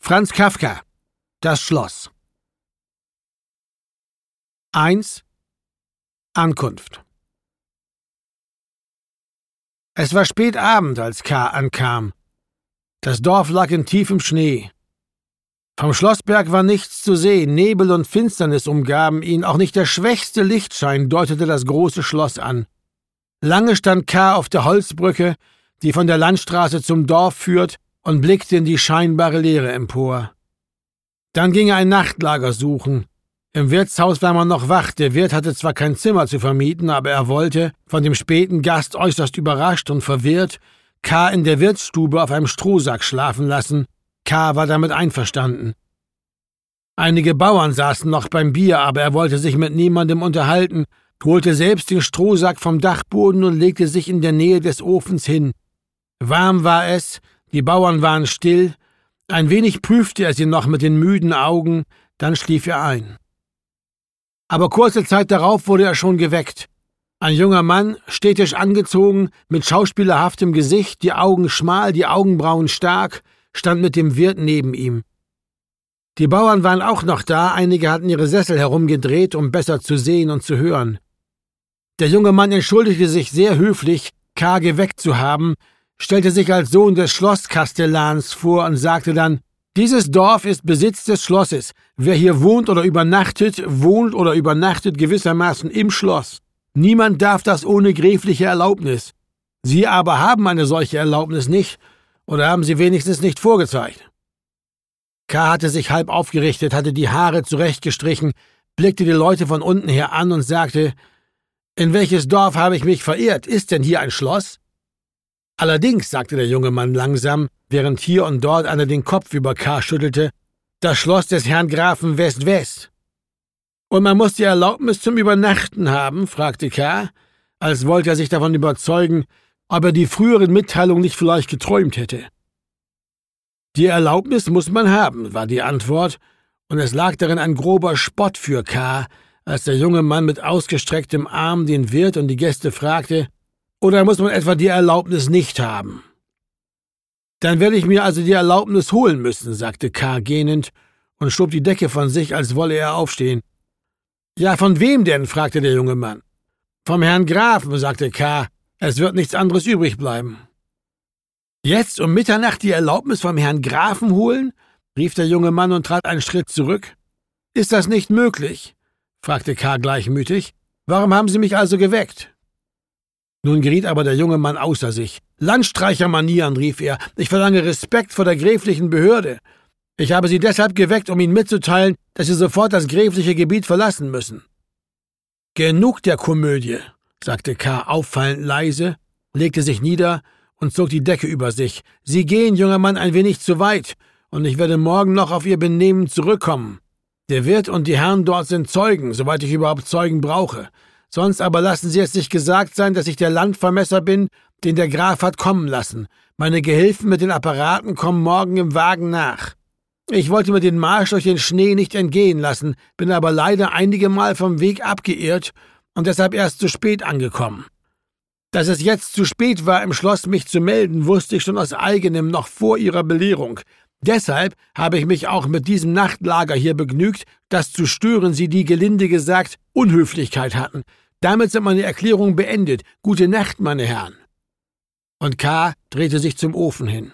Franz Kafka Das Schloss 1 Ankunft Es war spät Abend, als K. ankam. Das Dorf lag in tiefem Schnee. Vom Schlossberg war nichts zu sehen, Nebel und Finsternis umgaben ihn, auch nicht der schwächste Lichtschein deutete das große Schloss an. Lange stand K. auf der Holzbrücke, die von der Landstraße zum Dorf führt, und blickte in die scheinbare Leere empor. Dann ging er ein Nachtlager suchen. Im Wirtshaus war man noch wach, der Wirt hatte zwar kein Zimmer zu vermieten, aber er wollte, von dem späten Gast äußerst überrascht und verwirrt, K. in der Wirtsstube auf einem Strohsack schlafen lassen, K. war damit einverstanden. Einige Bauern saßen noch beim Bier, aber er wollte sich mit niemandem unterhalten, holte selbst den Strohsack vom Dachboden und legte sich in der Nähe des Ofens hin. Warm war es, die Bauern waren still, ein wenig prüfte er sie noch mit den müden Augen, dann schlief er ein. Aber kurze Zeit darauf wurde er schon geweckt. Ein junger Mann, städtisch angezogen, mit schauspielerhaftem Gesicht, die Augen schmal, die Augenbrauen stark, stand mit dem Wirt neben ihm. Die Bauern waren auch noch da, einige hatten ihre Sessel herumgedreht, um besser zu sehen und zu hören. Der junge Mann entschuldigte sich sehr höflich, K. geweckt zu haben, stellte sich als Sohn des Schlosskastellans vor und sagte dann, dieses Dorf ist Besitz des Schlosses. Wer hier wohnt oder übernachtet, wohnt oder übernachtet gewissermaßen im Schloss. Niemand darf das ohne gräfliche Erlaubnis. Sie aber haben eine solche Erlaubnis nicht oder haben sie wenigstens nicht vorgezeigt? K. hatte sich halb aufgerichtet, hatte die Haare zurechtgestrichen, blickte die Leute von unten her an und sagte, in welches Dorf habe ich mich verirrt? Ist denn hier ein Schloss? Allerdings, sagte der junge Mann langsam, während hier und dort einer den Kopf über K. schüttelte, das Schloss des Herrn Grafen West-West. Und man muss die Erlaubnis zum Übernachten haben? fragte K., als wollte er sich davon überzeugen, ob er die früheren Mitteilungen nicht vielleicht geträumt hätte. Die Erlaubnis muss man haben, war die Antwort, und es lag darin ein grober Spott für K., als der junge Mann mit ausgestrecktem Arm den Wirt und die Gäste fragte, oder muss man etwa die Erlaubnis nicht haben? Dann werde ich mir also die Erlaubnis holen müssen, sagte K. gähnend und schob die Decke von sich, als wolle er aufstehen. Ja, von wem denn? fragte der junge Mann. Vom Herrn Grafen, sagte K. Es wird nichts anderes übrig bleiben. Jetzt um Mitternacht die Erlaubnis vom Herrn Grafen holen? rief der junge Mann und trat einen Schritt zurück. Ist das nicht möglich? fragte K. gleichmütig. Warum haben Sie mich also geweckt? Nun geriet aber der junge Mann außer sich. Landstreichermanieren, rief er. Ich verlange Respekt vor der gräflichen Behörde. Ich habe Sie deshalb geweckt, um Ihnen mitzuteilen, dass Sie sofort das gräfliche Gebiet verlassen müssen. Genug der Komödie, sagte K. auffallend leise, legte sich nieder und zog die Decke über sich. Sie gehen, junger Mann, ein wenig zu weit, und ich werde morgen noch auf Ihr Benehmen zurückkommen. Der Wirt und die Herren dort sind Zeugen, soweit ich überhaupt Zeugen brauche. Sonst aber lassen Sie es sich gesagt sein, dass ich der Landvermesser bin, den der Graf hat kommen lassen. Meine Gehilfen mit den Apparaten kommen morgen im Wagen nach. Ich wollte mir den Marsch durch den Schnee nicht entgehen lassen, bin aber leider einige Mal vom Weg abgeirrt und deshalb erst zu spät angekommen. Dass es jetzt zu spät war, im Schloss mich zu melden, wusste ich schon aus eigenem noch vor Ihrer Belehrung. Deshalb habe ich mich auch mit diesem Nachtlager hier begnügt, das zu stören Sie die gelinde gesagt Unhöflichkeit hatten. Damit sind meine Erklärungen beendet. Gute Nacht, meine Herren. Und K. drehte sich zum Ofen hin.